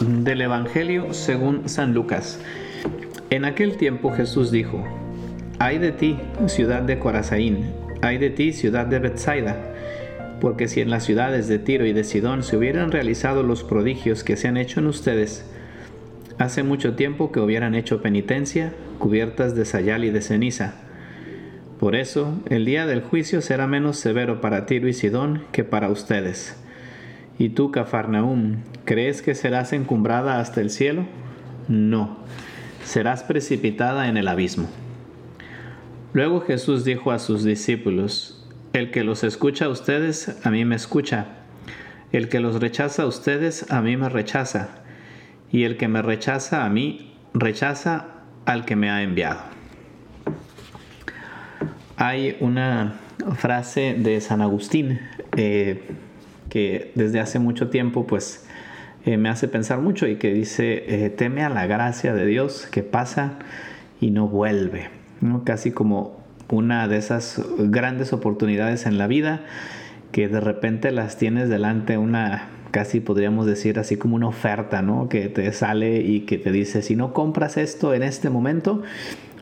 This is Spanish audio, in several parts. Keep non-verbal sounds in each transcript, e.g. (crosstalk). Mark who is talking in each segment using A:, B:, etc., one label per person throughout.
A: Del Evangelio según San Lucas. En aquel tiempo Jesús dijo, Ay de ti, ciudad de Corazaín, ay de ti, ciudad de Bethsaida, porque si en las ciudades de Tiro y de Sidón se hubieran realizado los prodigios que se han hecho en ustedes, hace mucho tiempo que hubieran hecho penitencia, cubiertas de sayal y de ceniza. Por eso, el día del juicio será menos severo para Tiro y Sidón que para ustedes. ¿Y tú, Cafarnaum, crees que serás encumbrada hasta el cielo? No, serás precipitada en el abismo. Luego Jesús dijo a sus discípulos, El que los escucha a ustedes, a mí me escucha. El que los rechaza a ustedes, a mí me rechaza. Y el que me rechaza a mí, rechaza al que me ha enviado. Hay una frase de San Agustín eh, que desde hace mucho tiempo pues eh, me hace pensar mucho y que dice, eh, teme a la gracia de Dios que pasa y no vuelve, ¿no? casi como una de esas grandes oportunidades en la vida que de repente las tienes delante una casi podríamos decir así como una oferta, ¿no? Que te sale y que te dice, si no compras esto en este momento,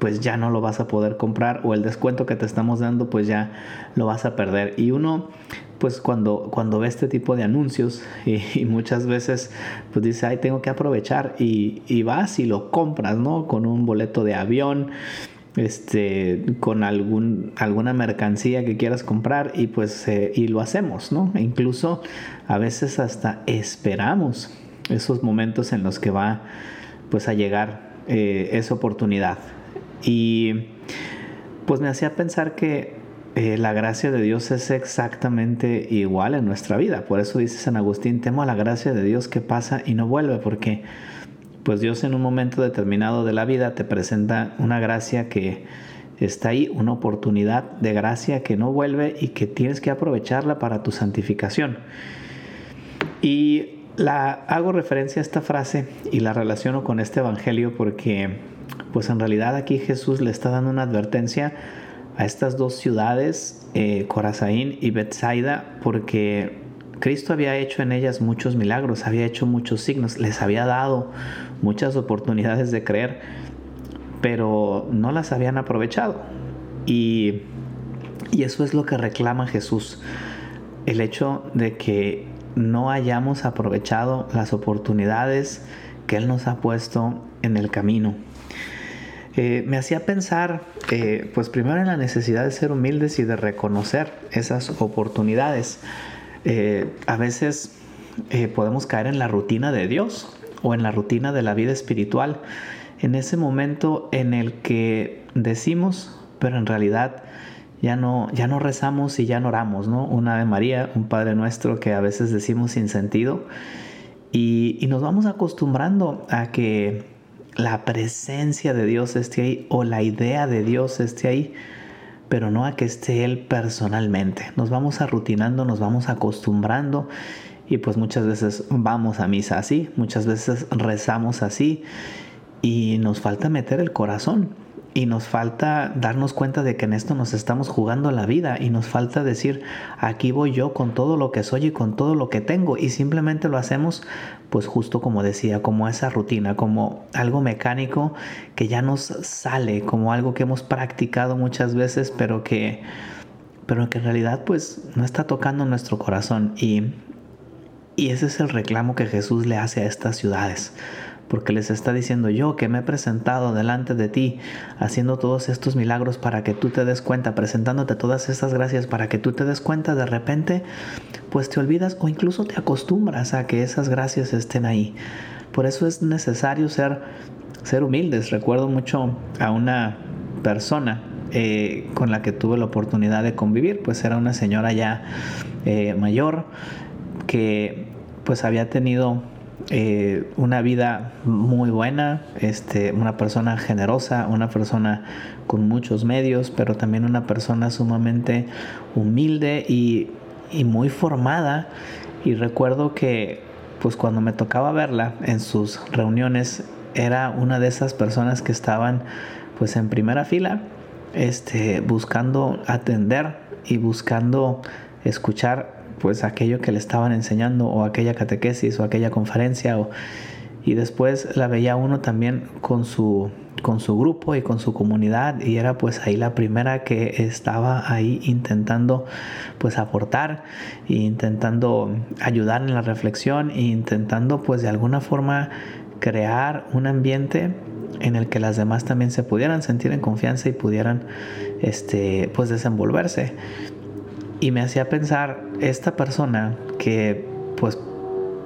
A: pues ya no lo vas a poder comprar o el descuento que te estamos dando, pues ya lo vas a perder. Y uno pues cuando, cuando ve este tipo de anuncios y, muchas veces pues dice, ay, tengo que aprovechar y, y, vas y lo compras, ¿no? Con un boleto de avión, este, con algún, alguna mercancía que quieras comprar y pues eh, y lo hacemos, ¿no? E incluso a veces hasta esperamos esos momentos en los que va pues a llegar eh, esa oportunidad. Y pues me hacía pensar que eh, la gracia de Dios es exactamente igual en nuestra vida. Por eso dice San Agustín, temo a la gracia de Dios que pasa y no vuelve, porque pues Dios en un momento determinado de la vida te presenta una gracia que está ahí, una oportunidad de gracia que no vuelve y que tienes que aprovecharla para tu santificación. Y la hago referencia a esta frase y la relaciono con este evangelio porque pues en realidad aquí Jesús le está dando una advertencia a estas dos ciudades, eh, y Bethsaida, porque Cristo había hecho en ellas muchos milagros, había hecho muchos signos, les había dado muchas oportunidades de creer, pero no las habían aprovechado. Y, y eso es lo que reclama Jesús, el hecho de que no hayamos aprovechado las oportunidades que Él nos ha puesto en el camino. Eh, me hacía pensar, eh, pues primero en la necesidad de ser humildes y de reconocer esas oportunidades. Eh, a veces podemos caer en la rutina de Dios o en la rutina de la vida espiritual, en ese momento en el que decimos, pero en realidad ya no, ya no rezamos y ya no oramos, ¿no? Una de María, un Padre Nuestro que a veces decimos sin sentido y nos vamos acostumbrando a que la presencia de Dios esté ahí o la idea de Dios esté ahí, pero no a que esté Él personalmente. Nos vamos arrutinando, nos vamos acostumbrando y pues muchas veces vamos a misa así, muchas veces rezamos así y nos falta meter el corazón y nos falta darnos cuenta de que en esto nos estamos jugando la vida y nos falta decir, aquí voy yo con todo lo que soy y con todo lo que tengo. Y simplemente lo hacemos pues justo como decía, como esa rutina, como algo mecánico que ya nos sale, como algo que hemos practicado muchas veces pero que pero que en realidad pues no está tocando nuestro corazón. Y y ese es el reclamo que Jesús le hace a estas ciudades porque les está diciendo yo que me he presentado delante de ti, haciendo todos estos milagros para que tú te des cuenta, presentándote todas estas gracias para que tú te des cuenta, de repente, pues te olvidas o incluso te acostumbras a que esas gracias estén ahí. Por eso es necesario ser, ser humildes. Recuerdo mucho a una persona eh, con la que tuve la oportunidad de convivir, pues era una señora ya eh, mayor que pues había tenido eh, una vida muy buena, este, una persona generosa, una persona con muchos medios, pero también una persona sumamente humilde y, y muy formada. Y recuerdo que pues cuando me tocaba verla en sus reuniones, era una de esas personas que estaban pues en primera fila, este, buscando atender y buscando escuchar pues aquello que le estaban enseñando o aquella catequesis o aquella conferencia y después la veía uno también con su con su grupo y con su comunidad y era pues ahí la primera que estaba ahí intentando pues aportar e intentando ayudar en la reflexión e intentando pues de alguna forma crear un ambiente en el que las demás también se pudieran sentir en confianza y pudieran este pues desenvolverse y me hacía pensar esta persona que pues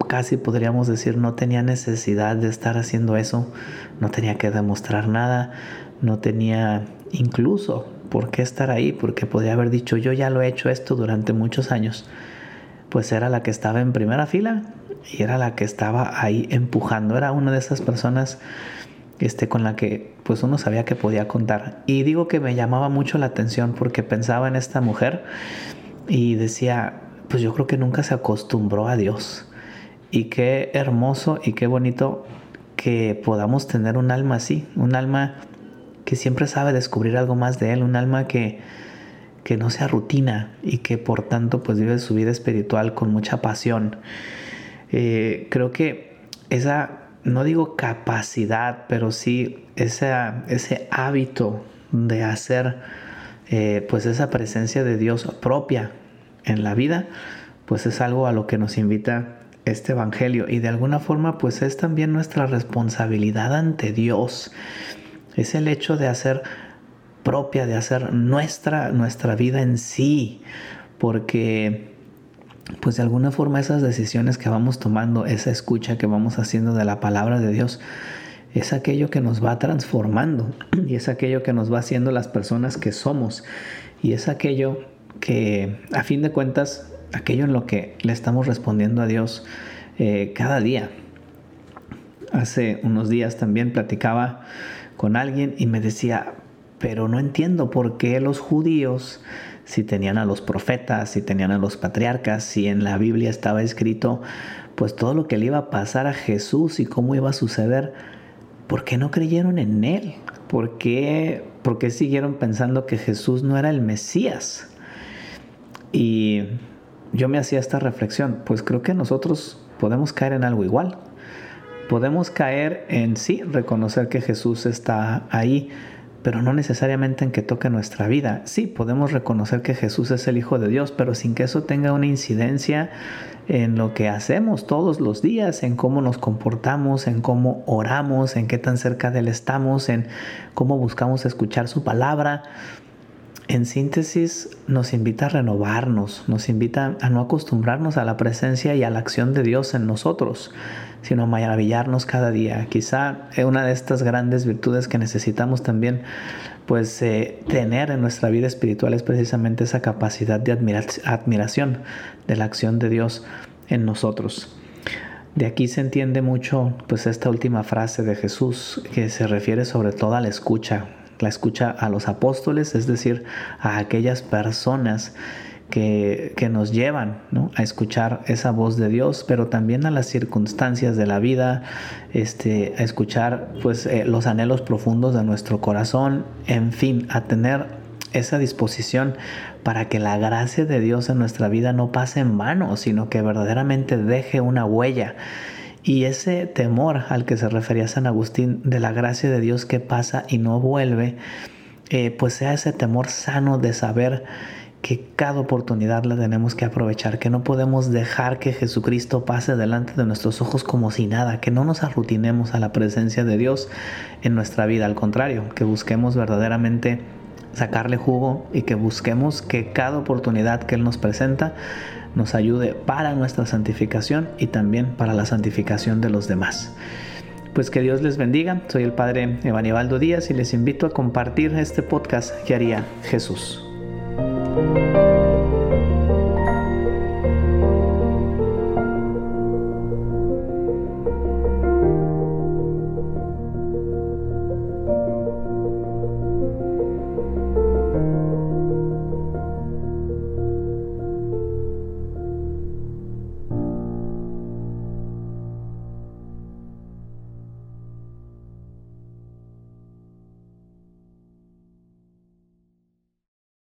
A: casi podríamos decir no tenía necesidad de estar haciendo eso, no tenía que demostrar nada, no tenía incluso por qué estar ahí, porque podría haber dicho yo ya lo he hecho esto durante muchos años, pues era la que estaba en primera fila y era la que estaba ahí empujando, era una de esas personas este, con la que pues uno sabía que podía contar. Y digo que me llamaba mucho la atención porque pensaba en esta mujer y decía, pues yo creo que nunca se acostumbró a Dios. Y qué hermoso y qué bonito que podamos tener un alma así, un alma que siempre sabe descubrir algo más de Él, un alma que, que no sea rutina y que por tanto pues vive su vida espiritual con mucha pasión. Eh, creo que esa, no digo capacidad, pero sí ese hábito de hacer eh, pues esa presencia de Dios propia en la vida, pues es algo a lo que nos invita este Evangelio y de alguna forma pues es también nuestra responsabilidad ante Dios. Es el hecho de hacer propia, de hacer nuestra, nuestra vida en sí, porque pues de alguna forma esas decisiones que vamos tomando, esa escucha que vamos haciendo de la palabra de Dios, es aquello que nos va transformando (clears throat) y es aquello que nos va haciendo las personas que somos y es aquello que a fin de cuentas, aquello en lo que le estamos respondiendo a Dios eh, cada día. Hace unos días también platicaba con alguien y me decía, pero no entiendo por qué los judíos, si tenían a los profetas, si tenían a los patriarcas, si en la Biblia estaba escrito, pues todo lo que le iba a pasar a Jesús y cómo iba a suceder, ¿por qué no creyeron en Él? ¿Por qué, por qué siguieron pensando que Jesús no era el Mesías? Y yo me hacía esta reflexión, pues creo que nosotros podemos caer en algo igual. Podemos caer en sí, reconocer que Jesús está ahí, pero no necesariamente en que toque nuestra vida. Sí, podemos reconocer que Jesús es el Hijo de Dios, pero sin que eso tenga una incidencia en lo que hacemos todos los días, en cómo nos comportamos, en cómo oramos, en qué tan cerca de Él estamos, en cómo buscamos escuchar su palabra en síntesis nos invita a renovarnos, nos invita a no acostumbrarnos a la presencia y a la acción de Dios en nosotros, sino a maravillarnos cada día. Quizá una de estas grandes virtudes que necesitamos también pues eh, tener en nuestra vida espiritual es precisamente esa capacidad de admiración de la acción de Dios en nosotros. De aquí se entiende mucho pues esta última frase de Jesús que se refiere sobre todo a la escucha, la escucha a los apóstoles, es decir, a aquellas personas que, nos llevan a escuchar esa voz de Dios, pero también a las circunstancias de la vida, este, a escuchar pues, eh, los anhelos profundos de nuestro corazón, en fin, a tener esa disposición para que la gracia de Dios en nuestra vida no pase en vano, sino que verdaderamente deje una huella y ese temor al que se refería San Agustín de la gracia de Dios que pasa y no vuelve, eh, pues sea ese temor sano de saber que cada oportunidad la tenemos que aprovechar, que no podemos dejar que Jesucristo pase delante de nuestros ojos como si nada, que no nos arrutinemos a la presencia de Dios en nuestra vida, al contrario, que busquemos verdaderamente sacarle jugo y que busquemos que cada oportunidad que Él nos presenta nos ayude para nuestra santificación y también para la santificación de los demás. Pues que Dios les bendiga. Soy el Padre Evanibaldo Díaz y les invito a compartir este podcast que haría Jesús.